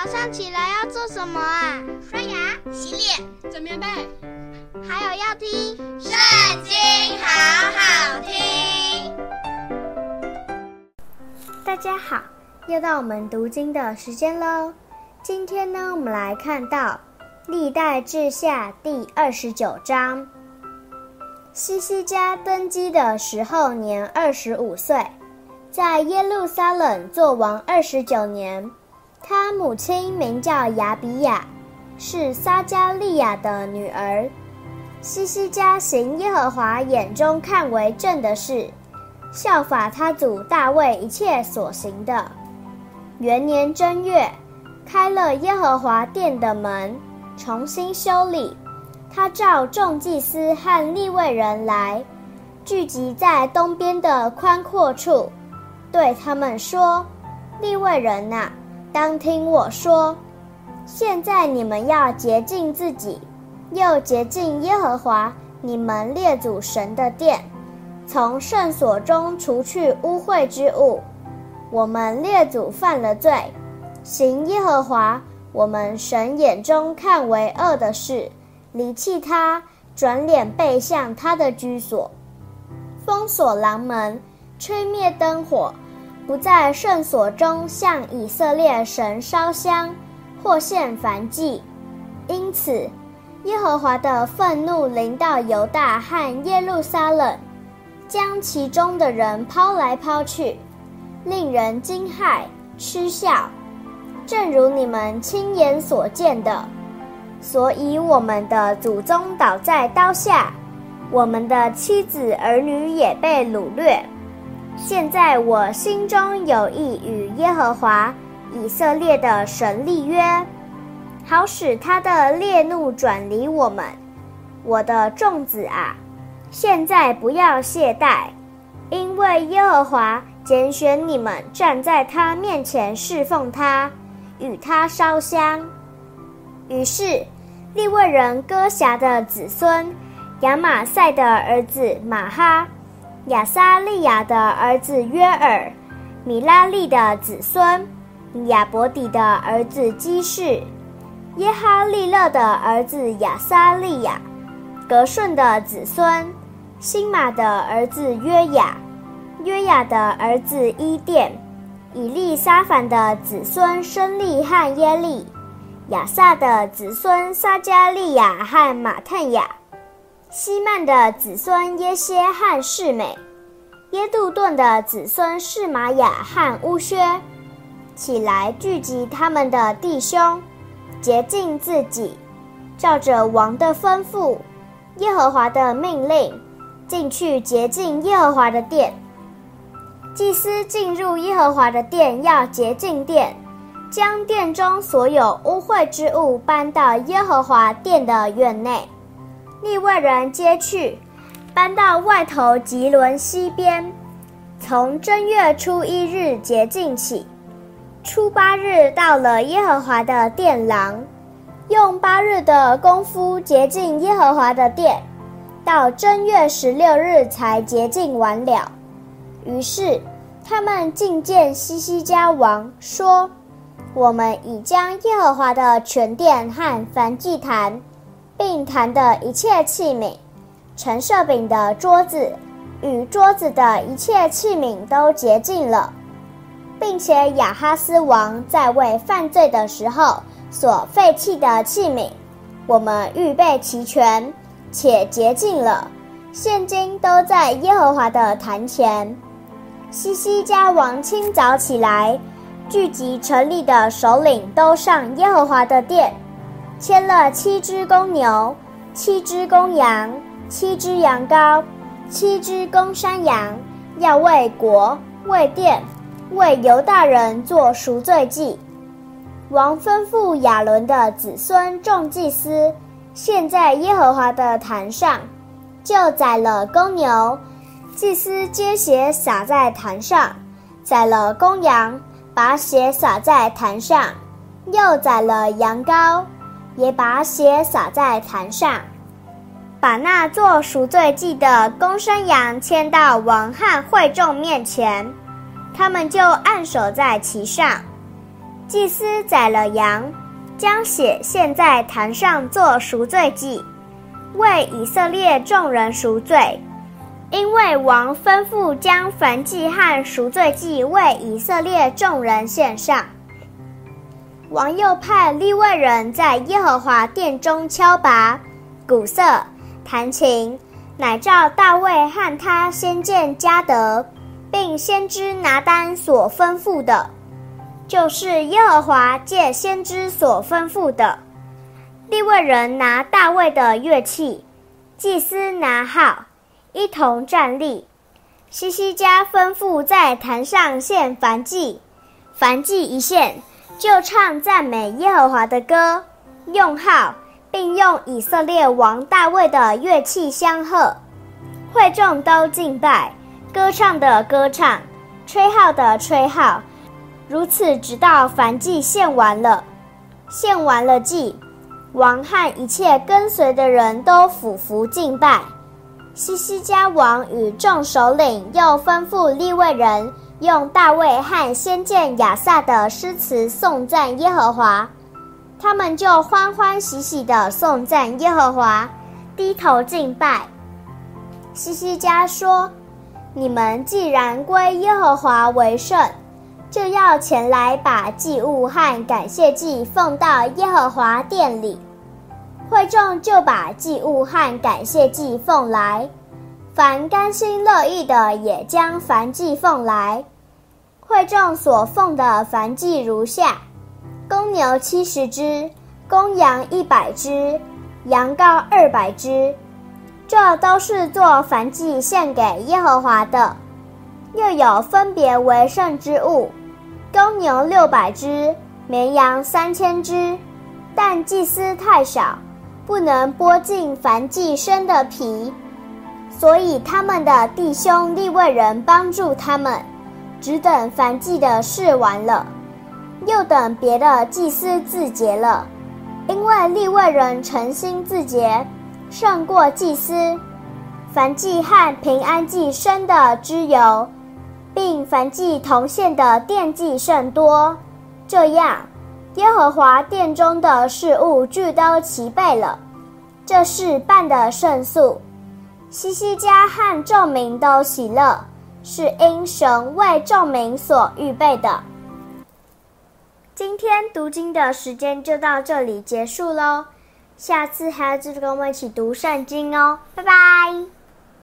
早上起来要做什么啊？刷牙、洗脸、整棉被，还有要听《圣经》，好好听。大家好，又到我们读经的时间喽。今天呢，我们来看到《历代志下》第二十九章。西西家登基的时候年二十五岁，在耶路撒冷作王二十九年。他母亲名叫亚比亚，是撒迦利亚的女儿。西西家行耶和华眼中看为正的事，效法他祖大卫一切所行的。元年正月，开了耶和华殿的门，重新修理。他召众祭司和利未人来，聚集在东边的宽阔处，对他们说：“利未人哪！”当听我说，现在你们要洁净自己，又洁净耶和华你们列祖神的殿，从圣所中除去污秽之物。我们列祖犯了罪，行耶和华我们神眼中看为恶的事，离弃他，转脸背向他的居所，封锁廊门，吹灭灯火。不在圣所中向以色列神烧香，或献燔祭，因此耶和华的愤怒临到犹大和耶路撒冷，将其中的人抛来抛去，令人惊骇嗤笑，正如你们亲眼所见的。所以我们的祖宗倒在刀下，我们的妻子儿女也被掳掠。现在我心中有意与耶和华以色列的神立约，好使他的烈怒转离我们。我的众子啊，现在不要懈怠，因为耶和华拣选你们站在他面前侍奉他，与他烧香。于是利未人歌辖的子孙亚玛赛的儿子玛哈。亚撒利雅的儿子约尔，米拉利的子孙亚伯底的儿子基士，耶哈利勒的儿子亚撒利雅，格顺的子孙辛玛的儿子约雅，约雅的儿子伊甸，以利沙凡的子孙申利和耶利，亚萨的子孙撒迦利亚和马探雅。希曼的子孙耶歇和示美，耶杜顿的子孙是玛雅和乌薛，起来聚集他们的弟兄，洁净自己，照着王的吩咐，耶和华的命令，进去洁净耶和华的殿。祭司进入耶和华的殿，要洁净殿，将殿中所有污秽之物搬到耶和华殿的院内。利未人接去，搬到外头汲沦西边，从正月初一日洁净起，初八日到了耶和华的殿廊，用八日的功夫洁净耶和华的殿，到正月十六日才洁净完了。于是他们进见西西家王，说：“我们已将耶和华的全殿和燔祭坛。”并坛的一切器皿，陈设饼的桌子，与桌子的一切器皿都洁净了，并且亚哈斯王在为犯罪的时候所废弃的器皿，我们预备齐全，且洁净了，现今都在耶和华的坛前。西西家王清早起来，聚集城里的首领，都上耶和华的殿。牵了七只公牛，七只公羊，七只羊羔，七只公山羊，要为国、为殿、为犹大人做赎罪祭。王吩咐亚伦的子孙众祭司，献在耶和华的坛上，就宰了公牛，祭司接血洒在坛上；宰了公羊，把血洒在坛上；又宰了羊羔。也把血洒在坛上，把那做赎罪祭的公山羊牵到王和会众面前，他们就按手在其上。祭司宰了羊，将血献在坛上做赎罪祭，为以色列众人赎罪。因为王吩咐将燔祭和赎罪祭为以色列众人献上。王又派利未人在耶和华殿中敲鈸、鼓瑟、弹琴，乃照大卫和他先见迦得，并先知拿单所吩咐的。就是耶和华借先知所吩咐的，利未人拿大卫的乐器，祭司拿号，一同站立。西西家吩咐在坛上献燔祭，燔祭一献，就唱赞美耶和华的歌，用号，并用以色列王大卫的乐器相和。会众都敬拜，歌唱的歌唱，吹号的吹号。如此，直到燔祭献完了，献完了祭，王和一切跟随的人都俯伏敬拜。西西家王与众首领又吩咐利未人用大卫和先见亚萨的诗词颂赞耶和华，他们就欢欢喜喜地颂赞耶和华，低头敬拜。西西家说：“你们既然归耶和华为圣。”就要前来把祭物和感谢祭奉到耶和华殿里，会众就把祭物和感谢祭奉来，凡甘心乐意的也将燔祭奉来。会众所奉的燔祭如下：公牛七十只，公羊一百只，羊羔二百只，这都是做燔祭献给耶和华的。又有分别为圣之物。公牛六百只，绵羊三千只，但祭司太少，不能剥尽燔祭生的皮，所以他们的弟兄利未人帮助他们，只等燔祭的事完了，又等别的祭司自洁了，因为利未人诚心自洁，胜过祭司。燔祭和平安祭生的脂油。并燔祭同献的奠祭甚多，这样，耶和华殿中的事物俱都齐备了。这事办得胜速，西西家和众民都喜乐，是因神为众民所预备的。今天读经的时间就到这里结束喽，下次还要继续跟我们一起读圣经哦，拜拜。